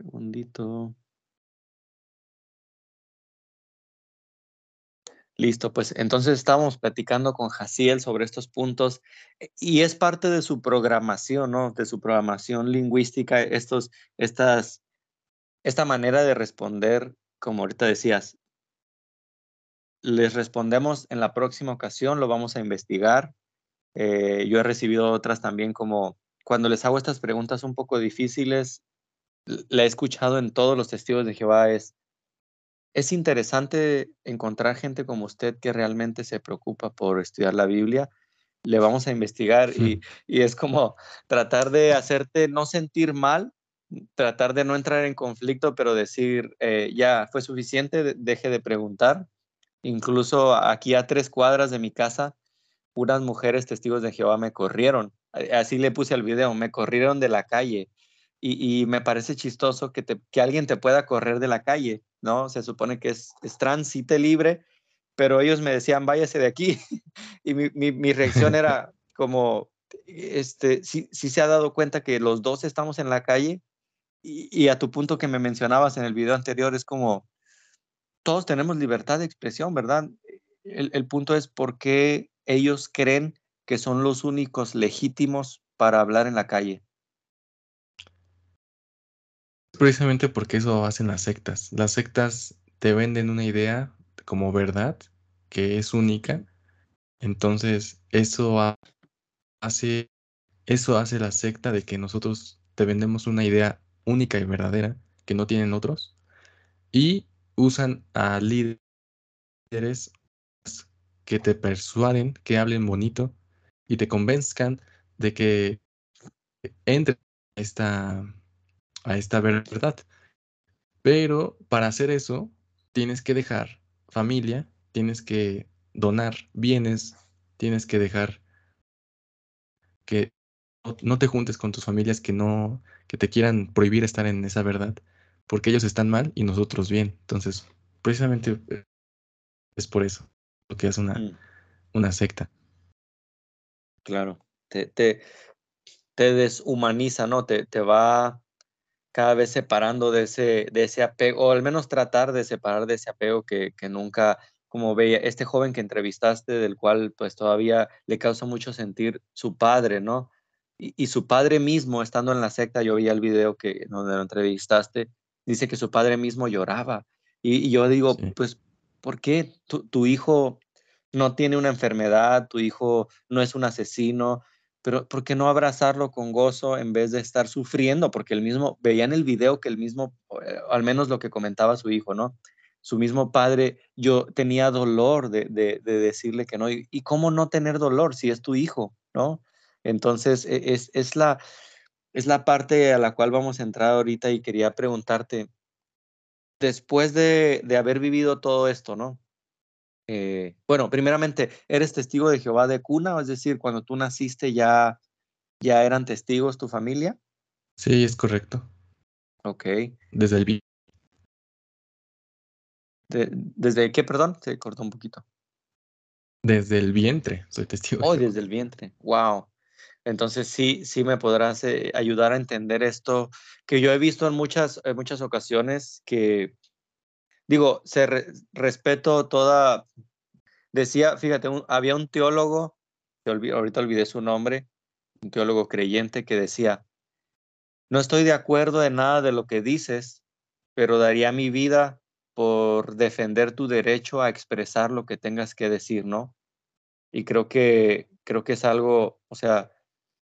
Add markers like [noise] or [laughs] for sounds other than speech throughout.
Segundito. Listo, pues entonces estábamos platicando con Jaciel sobre estos puntos eh, y es parte de su programación, ¿no? De su programación lingüística, estos, estas, esta manera de responder, como ahorita decías, les respondemos en la próxima ocasión, lo vamos a investigar. Eh, yo he recibido otras también como cuando les hago estas preguntas un poco difíciles, la he escuchado en todos los testigos de Jehová, es, es interesante encontrar gente como usted que realmente se preocupa por estudiar la Biblia. Le vamos a investigar y, es como tratar de hacerte no sentir mal, tratar de no entrar en conflicto, pero decir, eh, ya fue suficiente, deje de preguntar. Incluso aquí a tres cuadras de mi casa, unas mujeres testigos de Jehová me corrieron. Así le puse al video, me corrieron de la calle. Y, me parece chistoso que, que alguien te pueda correr de la calle ¿no? Se supone que es, es tránsito libre, pero ellos me decían, váyase de aquí. [laughs] y mi, reacción [laughs] era como, este, si se ha dado cuenta que los dos estamos en la calle y, a tu punto que me mencionabas en el video anterior, es como, todos tenemos libertad de expresión, ¿verdad? El, el punto es por qué ellos creen que son los únicos legítimos para hablar en la calle precisamente porque eso hacen las sectas. Las sectas te venden una idea como verdad que es única. Entonces, eso hace eso hace la secta de que nosotros te vendemos una idea única y verdadera que no tienen otros y usan a líderes que te persuaden, que hablen bonito y te convenzcan de que entre esta a esta verdad. Pero para hacer eso, tienes que dejar familia, tienes que donar bienes, tienes que dejar que no te juntes con tus familias que no, que te quieran prohibir estar en esa verdad, porque ellos están mal y nosotros bien. Entonces, precisamente eh, es por eso, porque es una, mm. una secta. Claro, te, te, te deshumaniza, ¿no? Te, te va cada vez separando de ese, de ese apego, o al menos tratar de separar de ese apego que, nunca, como veía, este joven que entrevistaste, del cual pues todavía le causa mucho sentir su padre, ¿no? Y, su padre mismo, estando en la secta, yo vi el video que donde lo entrevistaste, dice que su padre mismo lloraba. Y, yo digo, pues, ¿por qué tu, tu hijo no tiene una enfermedad, tu hijo no es un asesino, pero ¿por qué no abrazarlo con gozo en vez de estar sufriendo? Porque el mismo, veía en el video que el mismo, eh, al menos lo que comentaba su hijo, ¿no? Su mismo padre, yo tenía dolor de, decirle que no. Y, cómo no tener dolor si es tu hijo, ¿no? Entonces, e, es, es, la, es la parte a la cual vamos a entrar ahorita y quería preguntarte, después de, de haber vivido todo esto, ¿no? Eh, bueno, primeramente, ¿eres testigo de Jehová de cuna? Es decir, cuando tú naciste ya, ya eran testigos tu familia. Sí, es correcto. Ok. Desde el vientre. ¿Desde qué, perdón? Se cortó un poquito. Desde el vientre, soy testigo. Oh, desde el vientre. Wow. Entonces sí, sí me podrás eh, ayudar a entender esto que yo he visto en muchas, en muchas ocasiones que digo, se respeto toda, decía, fíjate, había un teólogo, ahorita olvidé su nombre, un teólogo creyente que decía, no estoy de acuerdo en nada de lo que dices, pero daría mi vida por defender tu derecho a expresar lo que tengas que decir, ¿no? Y creo que, creo que es algo, o sea,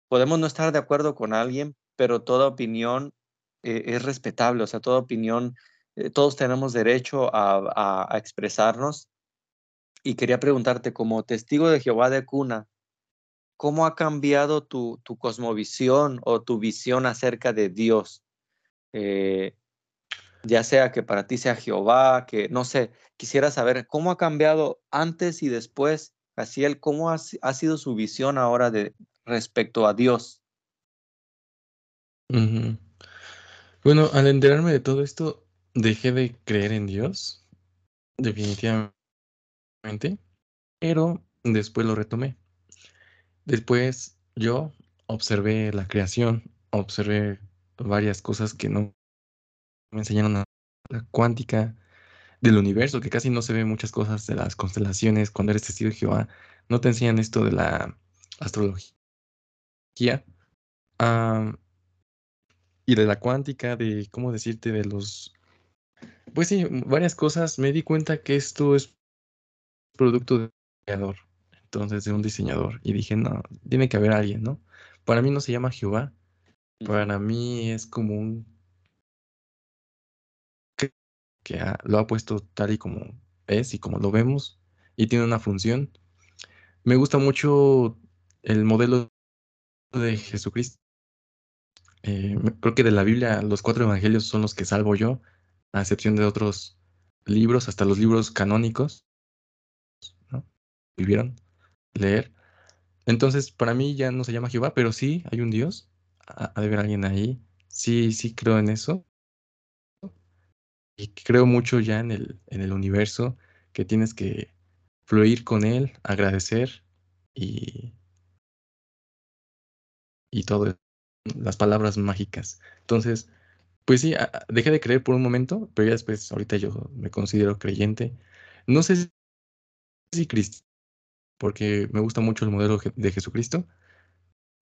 podemos no estar de acuerdo con alguien, pero toda opinión eh, es respetable, o sea, toda opinión eh, todos tenemos derecho a, expresarnos. Y quería preguntarte, como testigo de Jehová de cuna, ¿cómo ha cambiado tu, cosmovisión o tu visión acerca de Dios? Eh, ya sea que para ti sea Jehová, que no sé, quisiera saber cómo ha cambiado antes y después, él cómo ha, sido su visión ahora de respecto a Dios. Bueno, al enterarme de todo esto, dejé de creer en Dios, definitivamente, pero después lo retomé. Después yo observé la creación, observé varias cosas que no me enseñaron la, cuántica del universo, que casi no se ven muchas cosas de las constelaciones cuando eres testigo de Jehová. No te enseñan esto de la astrología y de la cuántica, de cómo decirte, de los... Pues sí, varias cosas. Me di cuenta que esto es producto de un diseñador, entonces de un diseñador. Y dije, no, tiene que haber alguien, ¿no? Para mí no se llama Jehová. Para mí es como un que lo ha puesto tal y como es y como lo vemos y tiene una función. Me gusta mucho el modelo de Jesucristo. Eh, creo que de la Biblia los cuatro evangelios son los que salvo yo, a excepción de otros libros, hasta los libros canónicos, ¿no? Vivieron leer. Entonces, para mí ya no se llama Jehová, pero sí hay un Dios. Ha de haber alguien ahí. Sí, sí creo en eso y creo mucho ya en el, en el universo, que tienes que fluir con él, agradecer y, y todo, las palabras mágicas. Entonces, pues sí, dejé de creer por un momento, pero ya después, ahorita yo me considero creyente. No sé si Cristo, porque me gusta mucho el modelo de Jesucristo,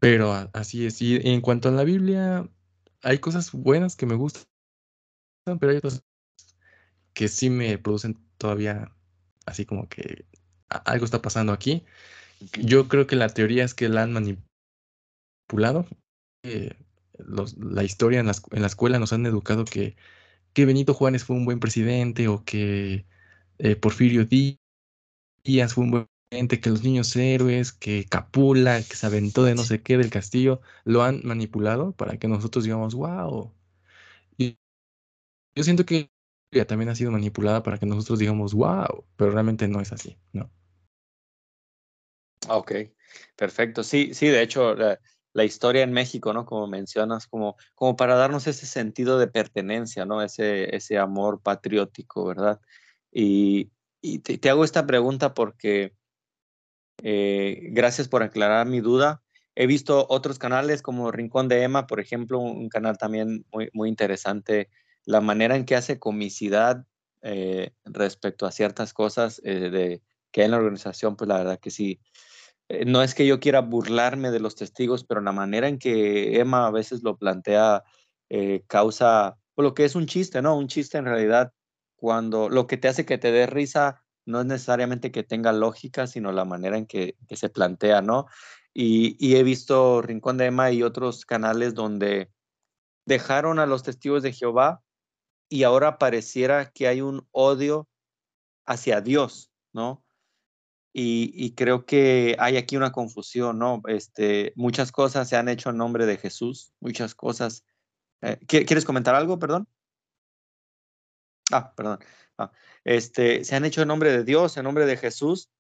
pero así es. Y en cuanto a la Biblia, hay cosas buenas que me gustan, pero hay otras que sí me producen todavía así como que algo está pasando aquí. Yo creo que la teoría es que la han manipulado. Eh, la historia en la, en la, escuela nos han educado que, que, Benito Juárez fue un buen presidente o que eh, Porfirio Díaz fue un buen presidente, que los niños héroes, que Capula, que se aventó de no sé qué del castillo, lo han manipulado para que nosotros digamos, wow. Y yo siento que también ha sido manipulada para que nosotros digamos, wow, pero realmente no es así, ¿no? Ok, perfecto. Sí, sí, de hecho, la, historia en México, ¿no? Como mencionas, como, como para darnos ese sentido de pertenencia, ¿no? Ese, ese amor patriótico, ¿verdad? Y, te, hago esta pregunta porque, eh, gracias por aclarar mi duda. He visto otros canales como Rincón de Emma, por ejemplo, un canal también muy, muy interesante la manera en que hace comicidad eh, respecto a ciertas cosas eh, de, que hay en la organización, pues la verdad que sí. Eh, no es que yo quiera burlarme de los testigos, pero la manera en que Emma a veces lo plantea causa pues, lo que es un chiste, ¿no? Un chiste en realidad, cuando lo que te hace que te dé risa no es necesariamente que tenga lógica, sino la manera en que, se plantea, ¿no? Y, y, he visto Rincón de Emma y otros canales donde dejaron a los testigos de Jehová y ahora pareciera que hay un odio hacia Dios, ¿no? Y, creo que hay aquí una confusión, ¿no? Este, muchas cosas se han hecho en nombre de Jesús, muchas cosas. Eh, ¿Quieres comentar algo, perdón? Ah, perdón. Ah, este, se han hecho en nombre de Dios, en nombre de Jesús,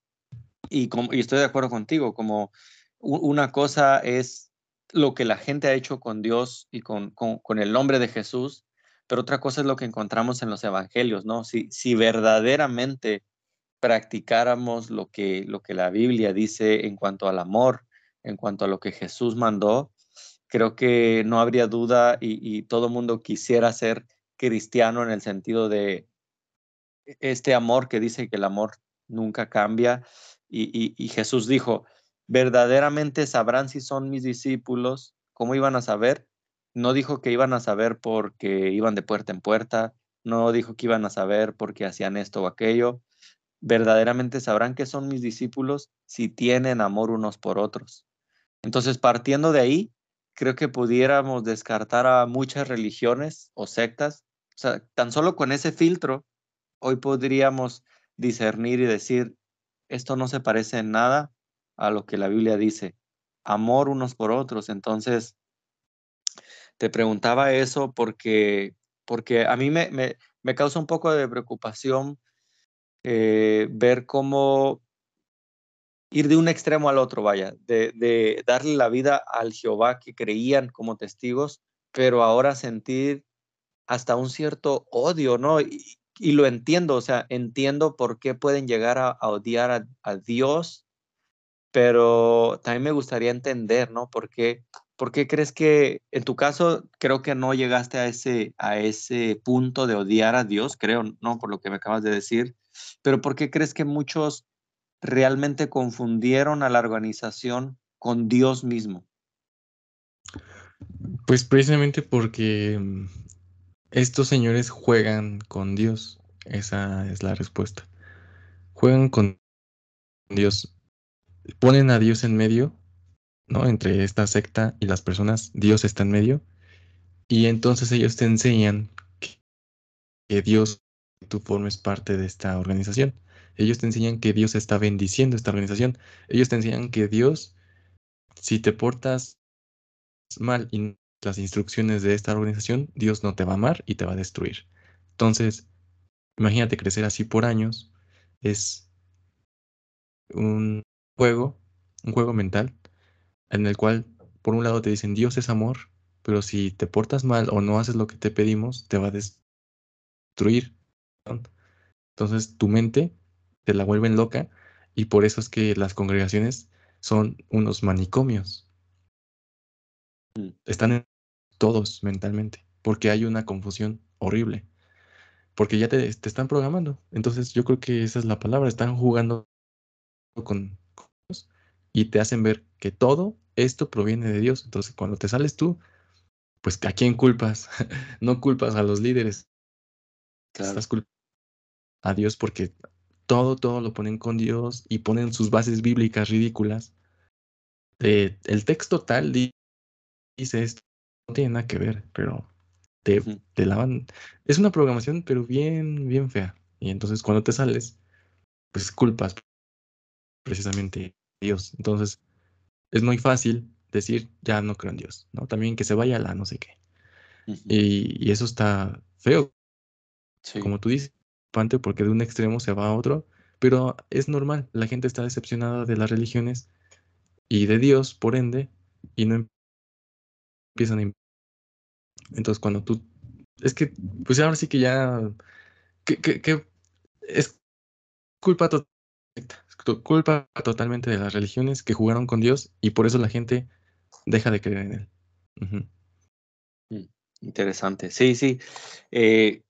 y, como, y estoy de acuerdo contigo, como una cosa es lo que la gente ha hecho con Dios y con, con el nombre de Jesús, pero otra cosa es lo que encontramos en los evangelios, ¿no? Si, si verdaderamente practicáramos lo que, lo que la Biblia dice en cuanto al amor, en cuanto a lo que Jesús mandó, creo que no habría duda y, todo mundo quisiera ser cristiano en el sentido de este amor que dice que el amor nunca cambia. Y Jesús dijo, verdaderamente sabrán si son mis discípulos, ¿cómo iban a saber? no dijo que iban a saber porque iban de puerta en puerta, no dijo que iban a saber porque hacían esto o aquello. Verdaderamente sabrán que son mis discípulos si tienen amor unos por otros. Entonces, partiendo de ahí, creo que pudiéramos descartar a muchas religiones o sectas. O sea, tan solo con ese filtro, hoy podríamos discernir y decir, esto no se parece en nada a lo que la Biblia dice. Amor unos por otros. Entonces, te preguntaba eso porque, porque a mí me, me, causa un poco de preocupación eh, ver cómo ir de un extremo al otro, vaya, de, darle la vida al Jehová que creían como testigos, pero ahora sentir hasta un cierto odio, ¿no? Y, lo entiendo, o sea, entiendo por qué pueden llegar a, odiar a, a, Dios, pero también me gustaría entender, ¿no? ¿Por qué ¿Por qué crees que, en tu caso, creo que no llegaste a ese, a ese punto de odiar a Dios, creo, ¿no? Por lo que me acabas de decir, pero ¿por qué crees que muchos realmente confundieron a la organización con Dios mismo? Pues precisamente porque mm, estos señores juegan con Dios. Esa es la respuesta. Juegan con Dios. Ponen a Dios en medio, ¿no? Entre esta secta y las personas, Dios está en medio. Y entonces ellos te enseñan que, que Dios, tú formes parte de esta organización. Ellos te enseñan que Dios está bendiciendo esta organización. Ellos te enseñan que Dios, si te portas mal y las instrucciones de esta organización, Dios no te va a amar y te va a destruir. Entonces, imagínate crecer así por años. Es un juego, un juego mental, en el cual, por un lado, te dicen Dios es amor, pero si te portas mal o no haces lo que te pedimos, te va a destruir. Entonces, tu mente te la vuelven loca y por eso es que las congregaciones son unos manicomios. Mm. Están en todos mentalmente, porque hay una confusión horrible, porque ya te, están programando. Entonces yo creo que esa es la palabra, están jugando con cosas y te hacen ver que todo esto proviene de Dios. Entonces cuando te sales tú, pues ¿a quién culpas? [laughs] no culpas a los líderes. Estás culpando a Dios porque todo, todo lo ponen con Dios y ponen sus bases bíblicas ridículas. Eh, el texto tal dice esto, no tiene nada que ver, pero te, te lavan. Es una programación, pero bien, bien fea. Y entonces cuando te sales, pues culpas precisamente a Dios. Entonces es muy fácil decir, ya no creo en Dios, ¿no? También que se vaya a la no sé qué. y, eso está feo. Como tú dices, porque de un extremo se va a otro, pero es normal, la gente está decepcionada de las religiones y de Dios, por ende, y no empiezan a entonces, cuando tú. Es que, pues ahora sí que ya. Que, que, es culpa, culpa totalmente de las religiones que jugaron con Dios y por eso la gente deja de creer en Él. Mm, interesante. Sí, sí. Eh,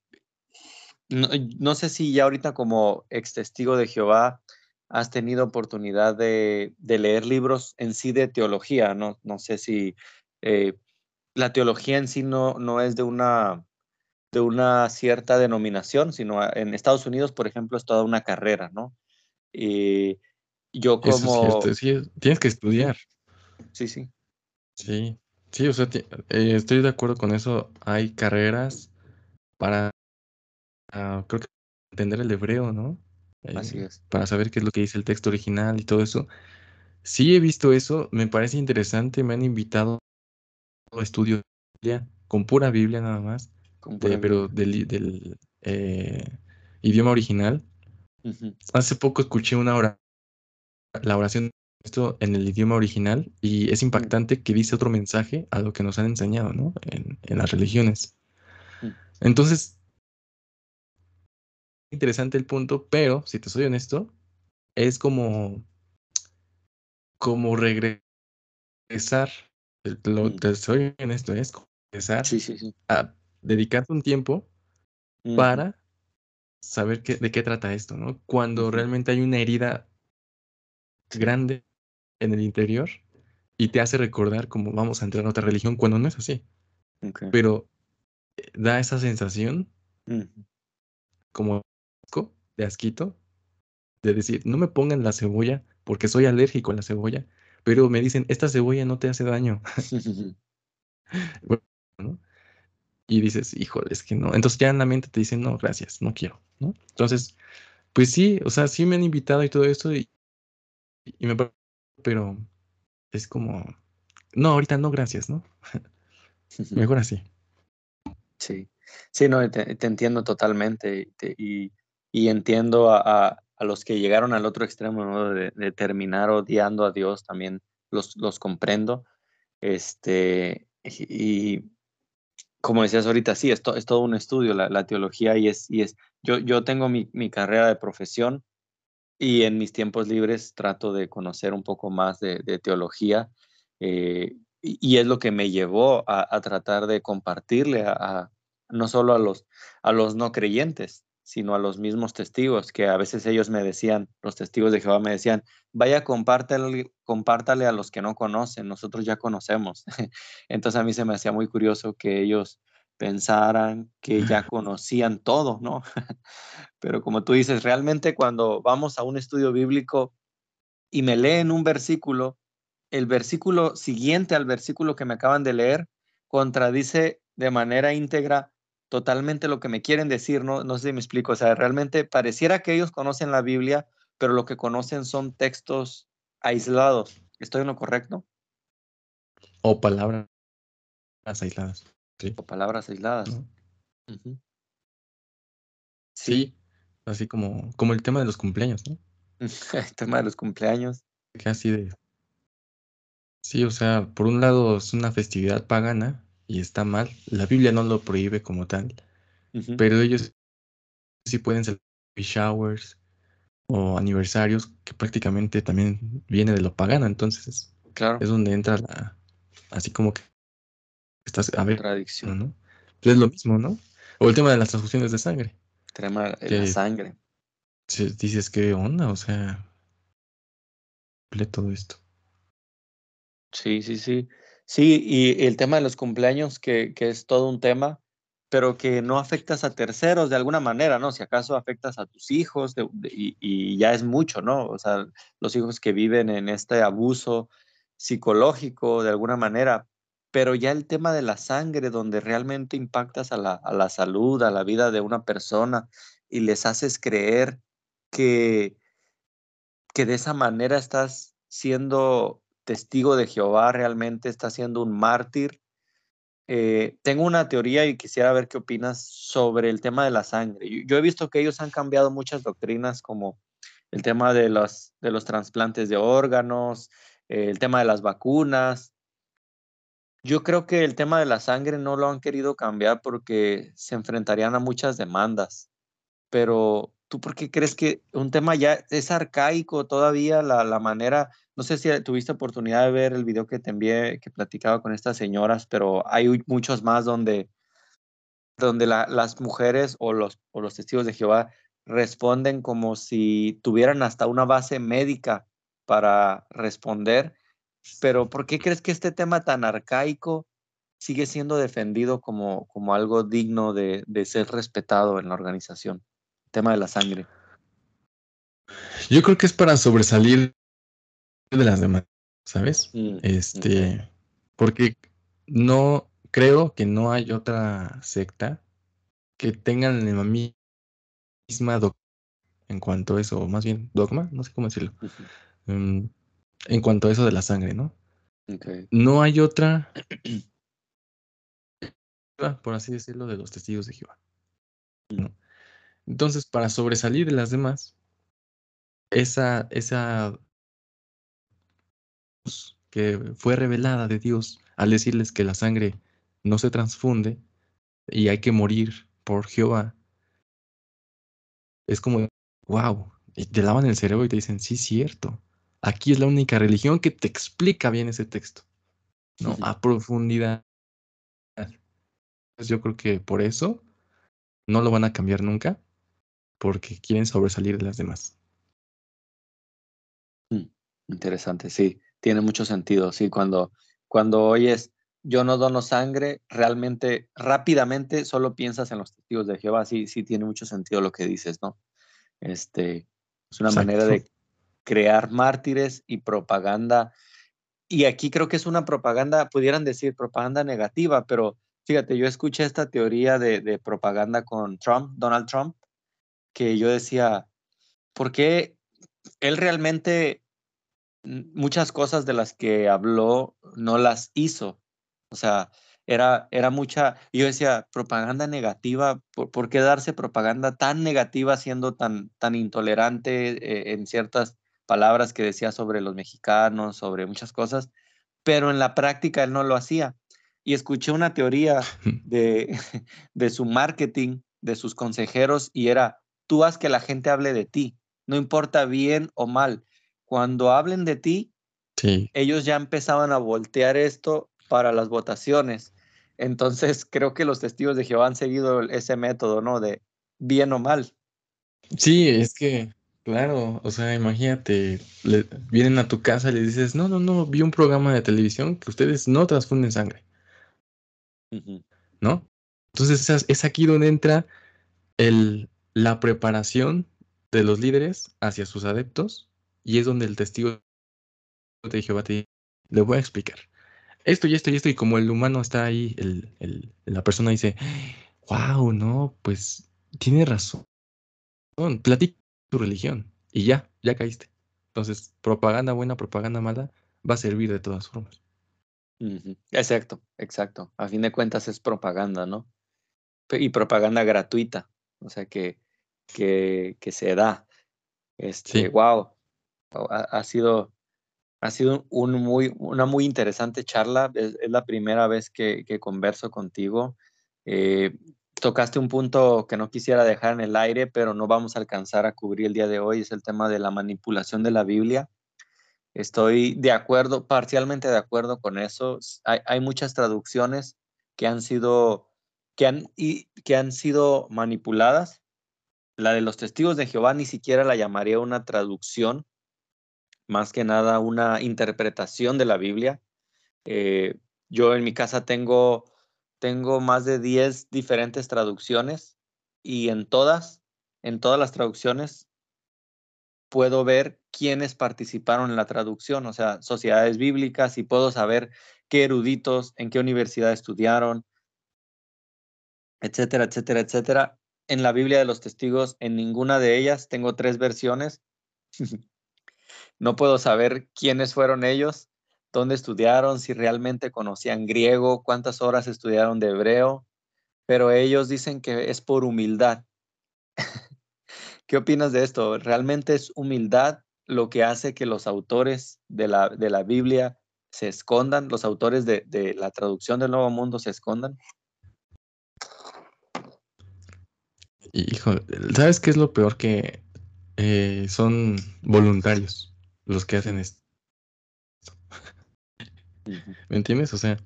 no, sé si ya ahorita como ex testigo de Jehová has tenido oportunidad de, leer libros en sí de teología. No, no sé si eh, la teología en sí no, no es de una, de una cierta denominación, sino en Estados Unidos, por ejemplo, es toda una carrera, ¿no? Y yo como... tienes que estudiar. Sí, sí. Sí, sí, o sea, eh, estoy de acuerdo con eso. Hay carreras para, creo que entender el hebreo, ¿no? Así eh, es. Para saber qué es lo que dice el texto original y todo eso. Sí he visto eso, me parece interesante, me han invitado estudio con pura Biblia nada más, pero del, eh, idioma original. Hace poco escuché una hora, la oración esto en el idioma original y es impactante que dice otro mensaje a lo que nos han enseñado, ¿no? En, las religiones. Mm. Entonces, interesante el punto, pero si te soy honesto, es como, como regresar lo, mm. te soy en esto, es empezar a dedicarte un tiempo para saber qué, de qué trata esto, ¿no? Cuando realmente hay una herida grande en el interior y te hace recordar cómo vamos a entrar en otra religión cuando no es así. Pero eh, da esa sensación como de asquito, de decir, no me pongan la cebolla porque soy alérgico a la cebolla, pero me dicen, esta cebolla no te hace daño. [laughs] Y dices, híjole, es que no. Entonces ya en la mente te dicen, no, gracias, no quiero, ¿no? Entonces, pues sí, o sea, sí me han invitado y todo esto y, y me pero es como, no, ahorita no, gracias, ¿no? [laughs] Mejor así. Sí, sí, no, te, entiendo totalmente y, y entiendo a, a los que llegaron al otro extremo, ¿no? de, terminar odiando a Dios, también los, los comprendo. Este, y, como decías ahorita, sí, esto es todo un estudio, la, teología, y es, y es yo, yo tengo mi, mi, carrera de profesión y en mis tiempos libres trato de conocer un poco más de, de teología. Eh, y, es lo que me llevó a, tratar de compartirle a, no solo a los, a los no creyentes, sino a los mismos testigos, que a veces ellos me decían, los testigos de Jehová me decían, vaya, compártale, compártale a los que no conocen, nosotros ya conocemos. [laughs] Entonces a mí se me hacía muy curioso que ellos pensaran que ya [laughs] conocían todo, ¿no? [laughs] Pero como tú dices, realmente cuando vamos a un estudio bíblico y me leen un versículo, el versículo siguiente al versículo que me acaban de leer contradice de manera íntegra totalmente lo que me quieren decir, no, no sé si me explico, o sea, realmente pareciera que ellos conocen la Biblia, pero lo que conocen son textos aislados. ¿Estoy en lo correcto? O palabras aisladas. O palabras aisladas. sí. así como, como el tema de los cumpleaños, ¿no? [laughs] el tema de los cumpleaños. Casi de... Sí, o sea, por un lado es una festividad pagana, y está mal. La Biblia no lo prohíbe como tal, pero ellos sí pueden ser showers o aniversarios que prácticamente también viene de lo pagano, entonces claro. es donde entra la, así como que estás a ver, tradición, ¿no? Pues es lo mismo, ¿no? O el tema de las transfusiones de sangre. Tema de la sangre. Dices, ¿qué onda? O sea, todo esto. Sí, sí, sí. Sí, y el tema de los cumpleaños, que, que es todo un tema, pero que no afectas a terceros de alguna manera, ¿no? Si acaso afectas a tus hijos y, y, ya es mucho, ¿no? O sea, los hijos que viven en este abuso psicológico de alguna manera, pero ya el tema de la sangre, donde realmente impactas a la, a la salud, a la vida de una persona y les haces creer que, que de esa manera estás siendo testigo de Jehová realmente está siendo un mártir. Eh, tengo una teoría y quisiera ver qué opinas sobre el tema de la sangre. Yo, he visto que ellos han cambiado muchas doctrinas como el tema de los, de los trasplantes de órganos, eh, el tema de las vacunas. Yo creo que el tema de la sangre no lo han querido cambiar porque se enfrentarían a muchas demandas. Pero ¿tú por qué crees que un tema ya es arcaico todavía la, la manera no sé si tuviste oportunidad de ver el video que te envié, que platicaba con estas señoras, pero hay muchos más donde, donde las mujeres o los, o los testigos de Jehová responden como si tuvieran hasta una base médica para responder. Pero ¿por qué crees que este tema tan arcaico sigue siendo defendido como, como algo digno de, de ser respetado en la organización? Tema de la sangre. Yo creo que es para sobresalir de las demás, ¿sabes? Mm, este, porque no creo que no hay otra secta que tengan la misma dogma en cuanto a eso, o más bien dogma, no sé cómo decirlo, em, en cuanto a eso de la sangre, ¿no? No hay otra, por así decirlo, de los testigos de Jehová. Mm. Entonces, para sobresalir de las demás, esa, esa que fue revelada de Dios al decirles que la sangre no se transfunde y hay que morir por Jehová, es como, wow, y te lavan el cerebro y te dicen, sí, cierto, aquí es la única religión que te explica bien ese texto, ¿no? A profundidad. Pues yo creo que por eso no lo van a cambiar nunca, porque quieren sobresalir de las demás. Mm, interesante, sí tiene mucho sentido, sí, cuando, cuando oyes yo no dono sangre, realmente rápidamente solo piensas en los testigos de Jehová, sí, sí tiene mucho sentido lo que dices, ¿no? Este, es una manera de crear mártires y propaganda. Y aquí creo que es una propaganda, pudieran decir propaganda negativa, pero fíjate, yo escuché esta teoría de, de propaganda con Trump, Donald Trump, que yo decía, ¿por qué él realmente muchas cosas de las que habló no las hizo. O sea, era, era mucha, yo decía, propaganda negativa, ¿por, qué darse propaganda tan negativa siendo tan, tan intolerante eh, en ciertas palabras que decía sobre los mexicanos, sobre muchas cosas? Pero en la práctica él no lo hacía. Y escuché una teoría [laughs] de, [laughs] de su marketing, de sus consejeros, y era, tú haz que la gente hable de ti, no importa bien o mal cuando hablen de ti, ellos ya empezaban a voltear esto para las votaciones. Entonces, [laughs] creo que los testigos de Jehová han seguido ese método, ¿no? De bien o mal. Sí, es que, claro, o sea, imagínate, vienen a tu casa y le dices, no, no, no, vi un programa de televisión que ustedes no transfunden sangre. ¿No? Entonces es, es, aquí donde entra el, la preparación de los líderes hacia sus adeptos y es donde el testigo de Jehová te le voy a explicar esto y esto y esto y como el humano está ahí, el, el, la persona dice, wow, no, pues tiene razón, platica tu religión y ya, ya caíste. Entonces, propaganda buena, propaganda mala, va a servir de todas formas. Exacto, exacto. A fin de cuentas es propaganda, ¿no? Y propaganda gratuita, o sea que, que, que se da. Este, wow, ha, sido, ha sido un muy, una muy interesante charla. Es, la primera vez que, que converso contigo. Eh, tocaste un punto que no quisiera dejar en el aire, pero no vamos a alcanzar a cubrir el día de hoy, es el tema de la manipulación de la Biblia. Estoy de acuerdo, parcialmente de acuerdo con eso. Hay, hay muchas traducciones que han sido que han, y, que han sido manipuladas. La de los testigos de Jehová ni siquiera la llamaría una traducción, más que nada una interpretación de la Biblia. Eh, yo en mi casa tengo tengo más de 10 diferentes traducciones y en todas, en todas las traducciones, puedo ver quiénes participaron en la traducción, o sea, sociedades bíblicas y puedo saber qué eruditos, en qué universidad estudiaron, etcétera, etcétera, etcétera. En la Biblia de los testigos, en ninguna de ellas, tengo tres versiones. [laughs] no puedo saber quiénes fueron ellos dónde estudiaron, si realmente conocían griego, cuántas horas estudiaron de hebreo, pero ellos dicen que es por humildad. [laughs] ¿Qué opinas de esto? ¿Realmente es humildad lo que hace que los autores de la, de la Biblia se escondan, los autores de, de, la traducción del Nuevo Mundo se escondan? Hijo, ¿sabes qué es lo peor? Que eh, son voluntarios los que hacen esto. ¿Me entiendes? O sea,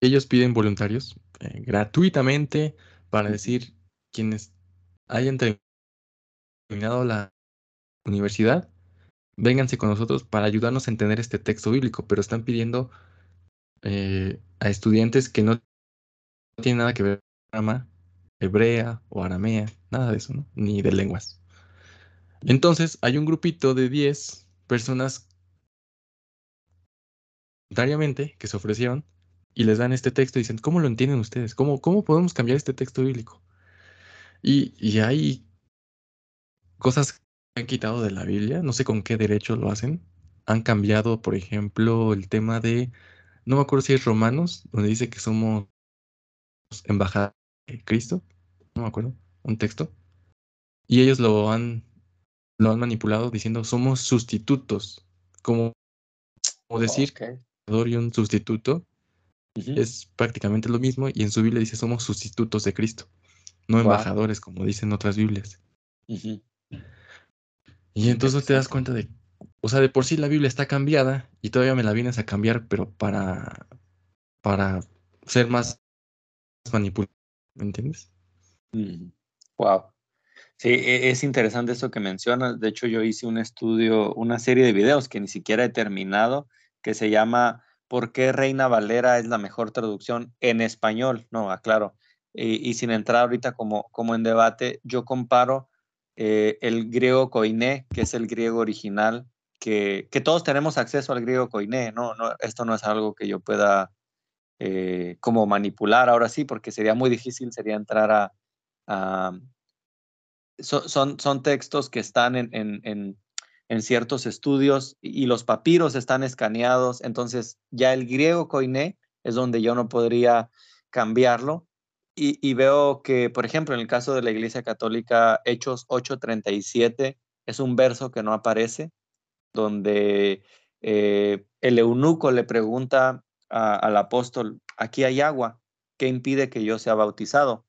ellos piden voluntarios eh, gratuitamente para decir quienes hayan terminado la universidad, vénganse con nosotros para ayudarnos a entender este texto bíblico, pero están pidiendo eh, a estudiantes que no tienen nada que ver con hebrea o aramea, nada de eso, ¿no? Ni de lenguas. Entonces, hay un grupito de 10 personas voluntariamente que se ofrecieron y les dan este texto y dicen, ¿cómo lo entienden ustedes? ¿Cómo, cómo podemos cambiar este texto bíblico? Y, y hay cosas que han quitado de la Biblia, no sé con qué derecho lo hacen. Han cambiado, por ejemplo, el tema de, no me acuerdo si es Romanos, donde dice que somos embajada de Cristo, no me acuerdo, un texto. Y ellos lo han, lo han manipulado diciendo somos sustitutos, como, como decir y un sustituto es prácticamente lo mismo y en su Biblia dice somos sustitutos de Cristo, no embajadores como dicen otras Biblias. Y entonces te das cuenta de, o sea, de por sí la Biblia está cambiada y todavía me la vienes a cambiar, pero para, para ser más manipulado, ¿me entiendes? Wow. Sí, e, es interesante eso que mencionas. De hecho, yo hice un estudio, una serie de videos que ni siquiera he terminado, que se llama ¿Por qué Reina Valera es la mejor traducción en español? No, aclaro. Y, sin entrar ahorita como, como en debate, yo comparo eh, el griego koiné, que es el griego original, que, que, todos tenemos acceso al griego koiné, ¿no? no esto no es algo que yo pueda eh, como manipular ahora sí, porque sería muy difícil, sería entrar a... son, son textos que están en, en en ciertos estudios y los papiros están escaneados, entonces ya el griego koiné es donde yo no podría cambiarlo. Y, veo que, por ejemplo, en el caso de la Iglesia Católica, Hechos 8:37 es un verso que no aparece, donde eh, el eunuco le pregunta al apóstol, aquí hay agua, ¿qué impide que yo sea bautizado?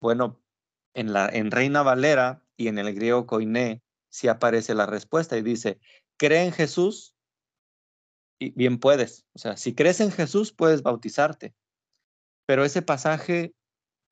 Bueno, en, la, en Reina Valera y en el griego koiné si aparece la respuesta y dice, cree en Jesús y bien puedes. O sea, si crees en Jesús, puedes bautizarte. Pero ese pasaje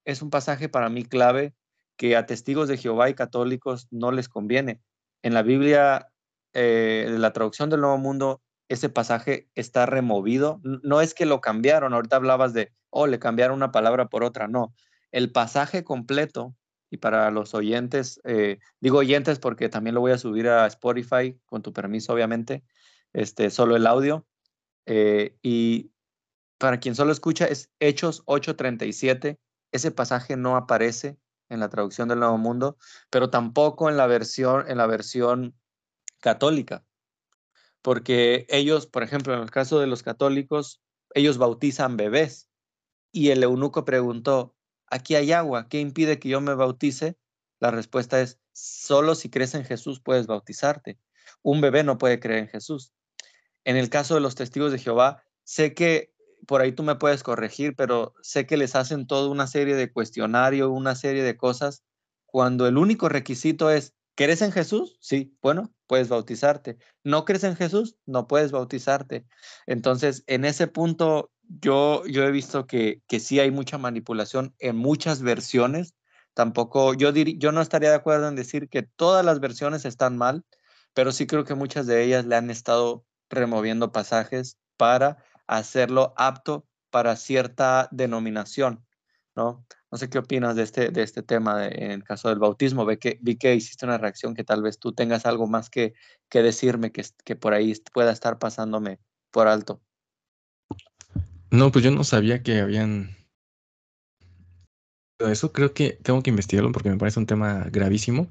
es un pasaje para mí clave que a testigos de Jehová y católicos no les conviene. En la Biblia, eh, la traducción del Nuevo Mundo, ese pasaje está removido. No es que lo cambiaron, ahorita hablabas de, oh, le cambiaron una palabra por otra, no. El pasaje completo, y para los oyentes, eh, digo oyentes porque también lo voy a subir a Spotify, con tu permiso, obviamente, este, solo el audio. Eh, y para quien solo escucha, es Hechos 8:37. Ese pasaje no aparece en la traducción del Nuevo Mundo, pero tampoco en la versión, en la versión católica. Porque ellos, por ejemplo, en el caso de los católicos, ellos bautizan bebés. Y el eunuco preguntó, aquí hay agua, ¿qué impide que yo me bautice? La respuesta es, solo si crees en Jesús puedes bautizarte. Un bebé no puede creer en Jesús. En el caso de los testigos de Jehová, sé que por ahí tú me puedes corregir, pero sé que les hacen toda una serie de cuestionarios, una serie de cosas, cuando el único requisito es, ¿crees en Jesús? Sí, bueno, puedes bautizarte. ¿No crees en Jesús? No puedes bautizarte. Entonces, en ese punto, yo, yo he visto que, que sí hay mucha manipulación en muchas versiones. Tampoco, yo, yo no estaría de acuerdo en decir que todas las versiones están mal, pero sí creo que muchas de ellas le han estado removiendo pasajes para hacerlo apto para cierta denominación, ¿no? No sé qué opinas de este, de este tema en el caso del bautismo. Ve que, vi que hiciste una reacción que tal vez tú tengas algo más que, que decirme que, que por ahí pueda estar pasándome por alto. No, pues yo no sabía que habían... Eso creo que tengo que investigarlo porque me parece un tema gravísimo.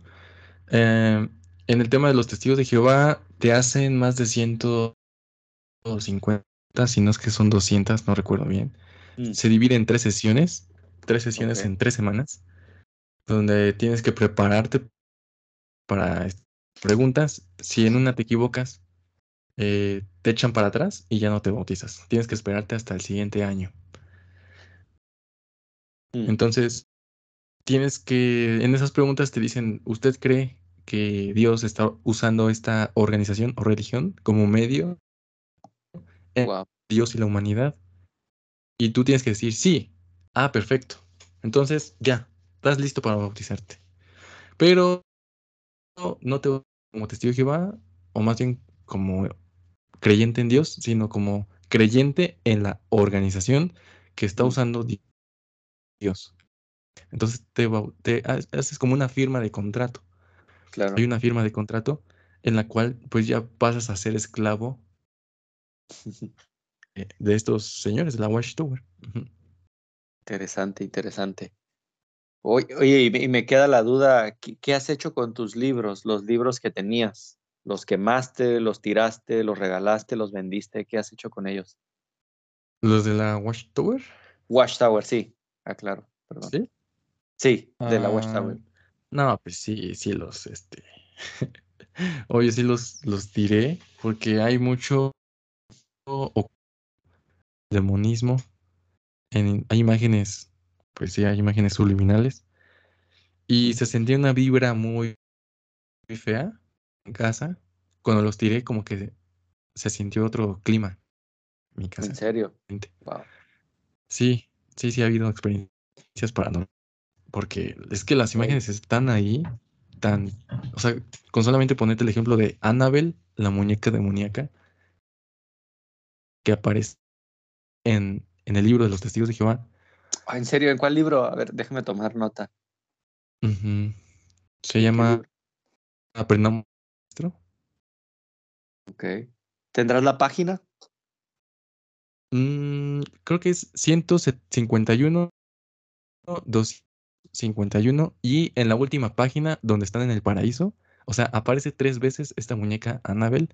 Eh, en el tema de los testigos de Jehová, te hacen más de 150, si no es que son 200, no recuerdo bien. Mm. Se divide en tres sesiones, tres sesiones en tres semanas, donde tienes que prepararte para preguntas. Si en una te equivocas, eh, te echan para atrás y ya no te bautizas. Tienes que esperarte hasta el siguiente año. Mm. Entonces, tienes que, en esas preguntas te dicen, ¿usted cree que Dios está usando esta organización o religión como medio Dios y la humanidad. Y tú tienes que decir sí. Ah, perfecto. Entonces, ya, estás listo para bautizarte. Pero no te como testigo de Jehová, o más bien como creyente en Dios, sino como creyente en la organización que está usando Dios. Entonces te, te haces como una firma de contrato. Hay una firma de contrato en la cual pues ya pasas a ser esclavo [laughs] eh, de estos señores de la Watchtower. Interesante, interesante. Oye, y me queda la duda, ¿qué, has hecho con tus libros, los libros que tenías? ¿Los quemaste, los tiraste, los regalaste, los vendiste? ¿Qué has hecho con ellos? ¿Los de la Watchtower? Watchtower, sí. Ah, claro, perdón. ¿Sí? Sí, de la Watchtower. Ah, no, pues sí, sí los, este, [laughs] oye, sí los, los tiré porque hay mucho demonismo. En, hay imágenes, pues sí, hay imágenes subliminales. Y se sentía una vibra muy, muy fea en casa. Cuando los tiré, como que se sintió otro clima en mi casa. ¿En serio? Sí, sí, sí ha habido experiencias paranormales porque es que las imágenes están ahí, tan, o sea, con solamente ponerte el ejemplo de Annabel, la muñeca demoníaca, que aparece en, en el libro de los testigos de Jehová. Ah, ¿En serio? ¿En cuál libro? A ver, déjame tomar nota. Se llama Aprendamos Ok. ¿Tendrás la página? Mm, creo que es 151, 200. 51 y en la última página donde están en el paraíso, o sea, aparece tres veces esta muñeca Annabel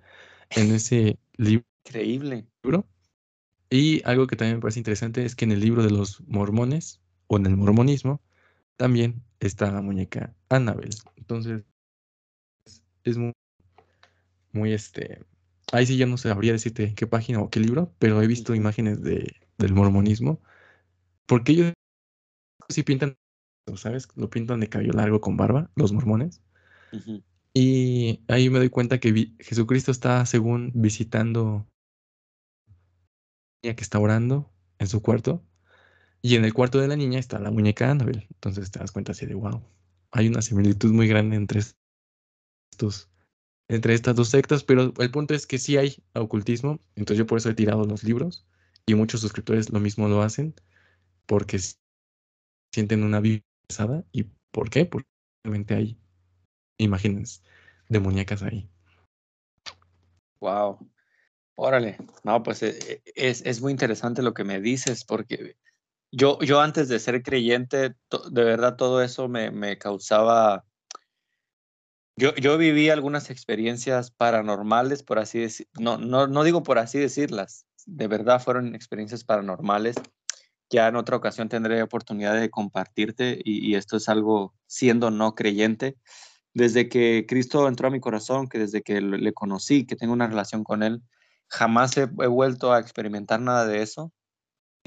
en [laughs] ese libro. Increíble. Y algo que también me parece interesante es que en el libro de los mormones o en el mormonismo también está la muñeca Annabel. Entonces, es muy, muy este. Ahí sí yo no sabría decirte qué página o qué libro, pero he visto imágenes de, del mormonismo. Porque ellos sí pintan ¿sabes? Lo pintan de cabello largo con barba, los mormones. Y ahí me doy cuenta que Jesucristo está, según, visitando que está orando en su cuarto y en el cuarto de la niña está la muñeca Annabelle. Entonces te das cuenta así de, wow, hay una similitud muy grande entre estos, entre estas dos sectas, pero el punto es que sí hay ocultismo, entonces yo por eso he tirado los libros y muchos suscriptores lo mismo lo hacen porque sienten una vida pesada y ¿por qué? Porque realmente hay imágenes demoníacas ahí. Wow. Órale, no, pues eh, es, es, muy interesante lo que me dices, porque yo, yo antes de ser creyente, de verdad todo eso me, me causaba... Yo, yo viví algunas experiencias paranormales, por así decir, no, no, no digo por así decirlas, de verdad fueron experiencias paranormales. Ya en otra ocasión tendré oportunidad de compartirte y, y esto es algo siendo no creyente. Desde que Cristo entró a mi corazón, que desde que le conocí, que tengo una relación con Él, jamás he, vuelto a experimentar nada de eso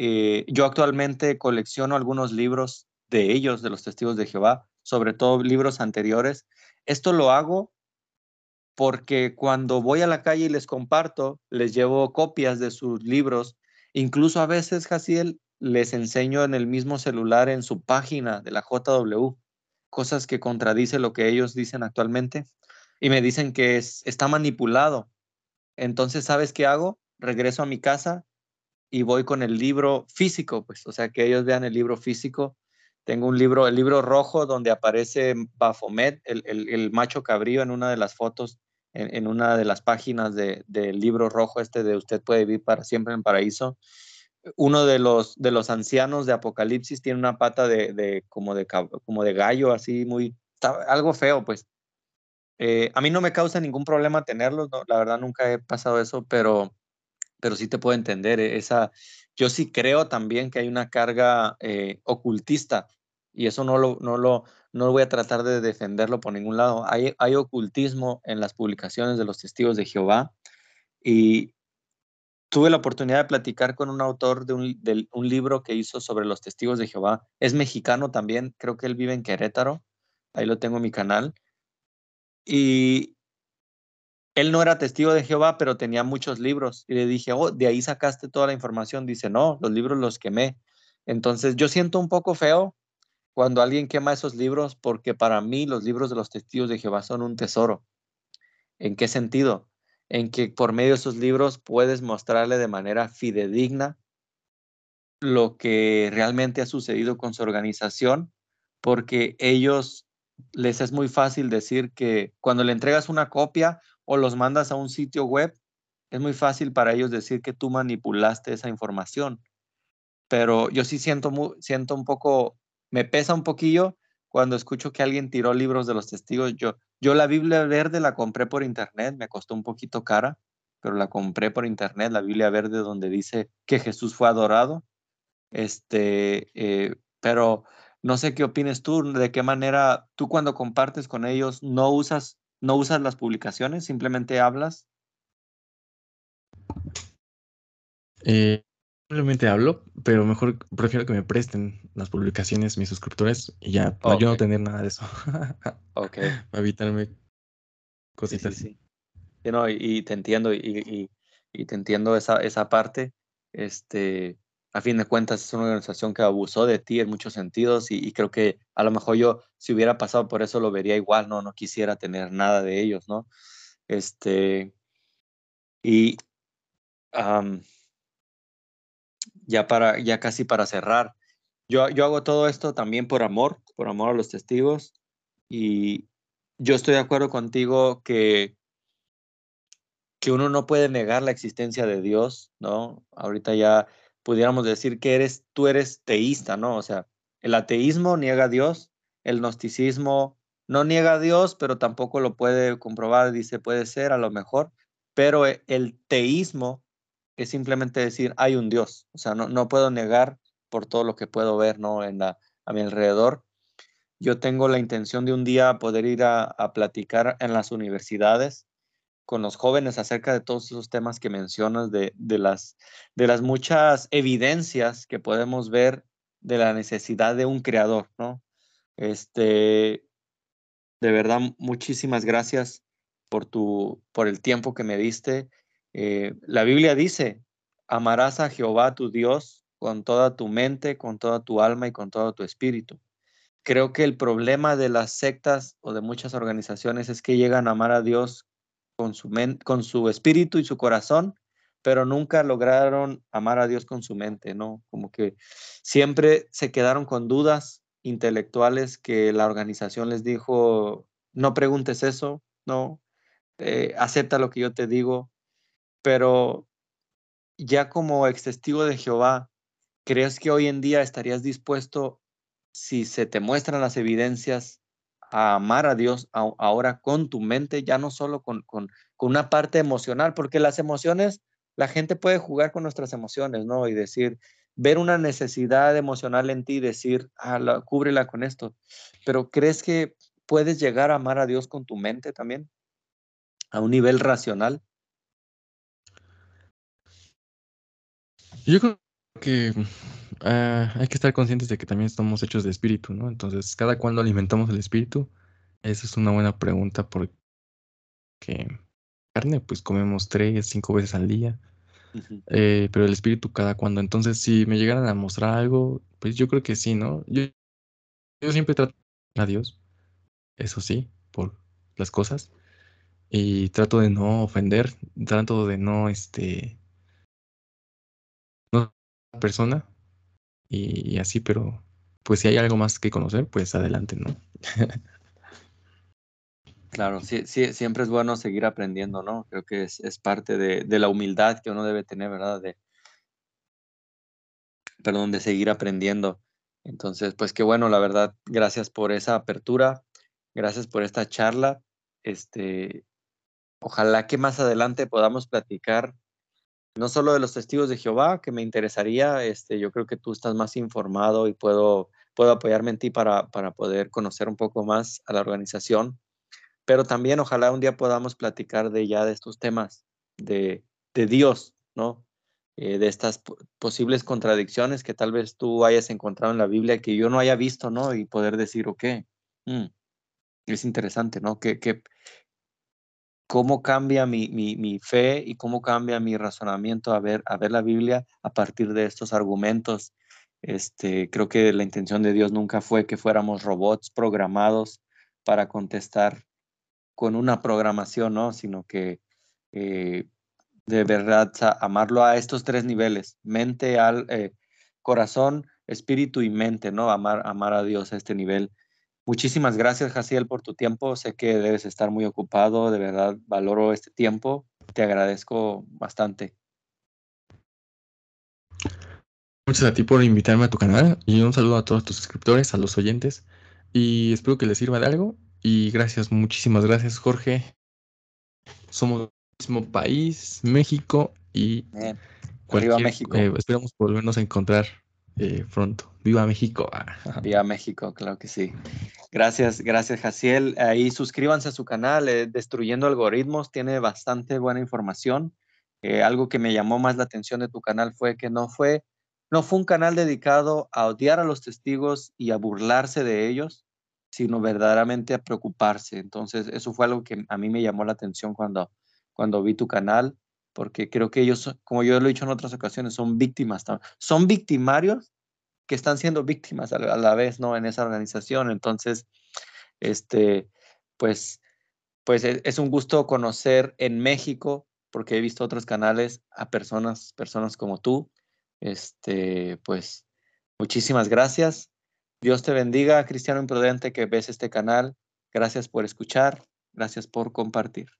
eh, yo actualmente colecciono algunos libros de ellos, de los testigos de Jehová, sobre todo libros anteriores. Esto lo hago porque cuando voy a la calle y les comparto, les llevo copias de sus libros. Incluso a veces, Jaciel, les enseño en el mismo celular, en su página de la JW, cosas que contradicen lo que ellos dicen actualmente y me dicen que está manipulado. Entonces, ¿sabes qué hago? Regreso a mi casa y voy con el libro físico, pues, o sea, que ellos vean el libro físico. Tengo un libro, el libro rojo, donde aparece Bafomet, el, el, macho cabrío, en una de las fotos, en, una de las páginas del libro rojo este de Usted puede vivir para siempre en paraíso. Uno de los, de los ancianos de Apocalipsis tiene una pata de, de como, de como de gallo, así muy, algo feo, pues. Eh, a mí no me causa ningún problema tenerlos, la verdad nunca he pasado eso, pero pero sí te puedo entender. Eh, esa, yo sí creo también que hay una carga eh, ocultista y eso no lo, no, lo, no voy a tratar de defenderlo por ningún lado. Hay, hay ocultismo en las publicaciones de los testigos de Jehová y tuve la oportunidad de platicar con un autor de un, de un libro que hizo sobre los testigos de Jehová. Es mexicano también, creo que él vive en Querétaro, ahí lo tengo en mi canal. Y él no era testigo de Jehová, pero tenía muchos libros. Y le dije, oh, de ahí sacaste toda la información. Dice, no, los libros los quemé. Entonces yo siento un poco feo cuando alguien quema esos libros, porque para mí los libros de los testigos de Jehová son un tesoro. ¿En qué sentido? En que por medio de esos libros puedes mostrarle de manera fidedigna lo que realmente ha sucedido con su organización, porque ellos les es muy fácil decir que cuando le entregas una copia o los mandas a un sitio web, es muy fácil para ellos decir que tú manipulaste esa información. Pero yo sí siento, siento un poco, me pesa un poquillo cuando escucho que alguien tiró libros de los testigos. Yo, yo la Biblia verde la compré por internet, me costó un poquito cara, pero la compré por internet, la Biblia verde donde dice que Jesús fue adorado. Este, eh, pero no sé qué opines tú, de qué manera tú cuando compartes con ellos no usas ¿No usas las publicaciones? ¿Simplemente hablas? Eh, simplemente hablo, pero mejor prefiero que me presten las publicaciones mis suscriptores y ya, para yo no tener nada de eso. [laughs] ok. Para evitarme cositas. Sí, y, te entiendo, y, y, te entiendo esa, esa parte. Este, a fin de cuentas es una organización que abusó de ti en muchos sentidos y, creo que a lo mejor yo si hubiera pasado por eso lo vería igual, no, no quisiera tener nada de ellos, ¿no? Este, y ya para, ya casi para cerrar, yo, yo hago todo esto también por amor, por amor a los testigos y yo estoy de acuerdo contigo que que uno no puede negar la existencia de Dios, ¿no? Ahorita ya pudiéramos decir que eres, tú eres teísta, ¿no? O sea, el ateísmo niega a Dios, el gnosticismo no niega a Dios, pero tampoco lo puede comprobar, dice, puede ser a lo mejor, pero e, el teísmo es simplemente decir, hay un Dios, o sea, no, no puedo negar por todo lo que puedo ver, ¿no? En la, a mi alrededor. Yo tengo la intención de un día poder ir a, a platicar en las universidades con los jóvenes acerca de todos esos temas que mencionas, de, las, de las muchas evidencias que podemos ver de la necesidad de un creador, ¿no? Este, de verdad, muchísimas gracias por, tu, por el tiempo que me diste. Eh, la Biblia dice, amarás a Jehová tu Dios con toda tu mente, con toda tu alma y con todo tu espíritu. Creo que el problema de las sectas o de muchas organizaciones es que llegan a amar a Dios con su, con su espíritu y su corazón, pero nunca lograron amar a Dios con su mente, ¿no? Como que siempre se quedaron con dudas intelectuales que la organización les dijo, no preguntes eso, no, eh, acepta lo que yo te digo, pero ya como ex testigo de Jehová, ¿crees que hoy en día estarías dispuesto, si se te muestran las evidencias, a amar a Dios ahora con tu mente, ya no solo con, con, con una parte emocional, porque las emociones la gente puede jugar con nuestras emociones, ¿no? Y decir, ver una necesidad emocional en ti y decir, ah, cúbrela con esto. Pero ¿crees que puedes llegar a amar a Dios con tu mente también? A un nivel racional. Yo creo que ah, hay que estar conscientes de que también estamos hechos de espíritu, ¿no? Entonces, ¿cada cuándo alimentamos el espíritu? Esa es una buena pregunta porque carne, pues comemos tres, cinco veces al día. Eh, pero el espíritu cada cuando. Entonces, si me llegaran a mostrar algo, pues yo creo que sí, ¿no? Yo, yo siempre trato a Dios, eso sí, por las cosas. Y trato de no ofender, trato de no, este, no persona y, así, pero pues si hay algo más que conocer, pues adelante, ¿no? Claro, sí, sí, siempre es bueno seguir aprendiendo, ¿no? Creo que es, es parte de, de, la humildad que uno debe tener, ¿verdad? De, perdón, de seguir aprendiendo. Entonces, pues qué bueno, la verdad, gracias por esa apertura, gracias por esta charla. Este, ojalá que más adelante podamos platicar no solo de los testigos de Jehová, que me interesaría, este, yo creo que tú estás más informado y puedo, puedo apoyarme en ti para, para poder conocer un poco más a la organización pero también ojalá un día podamos platicar de ya de estos temas de, de Dios, ¿no? Eh, de estas posibles contradicciones que tal vez tú hayas encontrado en la Biblia que yo no haya visto, ¿no? Y poder decir, ok, mm, es interesante, ¿no? Que, que, cómo cambia mi, mi, mi, fe y cómo cambia mi razonamiento a ver, a ver la Biblia a partir de estos argumentos. Este, creo que la intención de Dios nunca fue que fuéramos robots programados para contestar con una programación, ¿no? Sino que eh, de verdad amarlo a estos tres niveles, mente, al, eh, corazón, espíritu y mente, ¿no? Amar, amar a Dios a este nivel. Muchísimas gracias, Jaciel, por tu tiempo. Sé que debes estar muy ocupado, de verdad valoro este tiempo. Te agradezco bastante. Muchas a ti por invitarme a tu canal y un saludo a todos tus suscriptores, a los oyentes y espero que les sirva de algo y gracias, muchísimas gracias, Jorge. Somos el mismo país, México, y Viva México. Eh, esperamos volvernos a encontrar eh, pronto. Viva México. Ah. [laughs] Viva México, claro que sí. Gracias, gracias, Jaciel. Ahí suscríbanse a su canal, eh, Destruyendo Algoritmos, tiene bastante buena información. algo que me llamó más la atención de tu canal fue que no fue, no fue un canal dedicado a odiar a los testigos y a burlarse de ellos, sino verdaderamente a preocuparse. Entonces, eso fue algo que a mí me llamó la atención cuando, cuando vi tu canal, porque creo que ellos, como yo lo he dicho en otras ocasiones, son víctimas, son victimarios que están siendo víctimas a la vez, ¿no? En esa organización. Entonces, este, pues, pues e, es un gusto conocer en México, porque he visto otros canales a personas, personas como tú. Este, pues, muchísimas gracias. Dios te bendiga, cristiano imprudente que ves este canal. Gracias por escuchar. Gracias por compartir.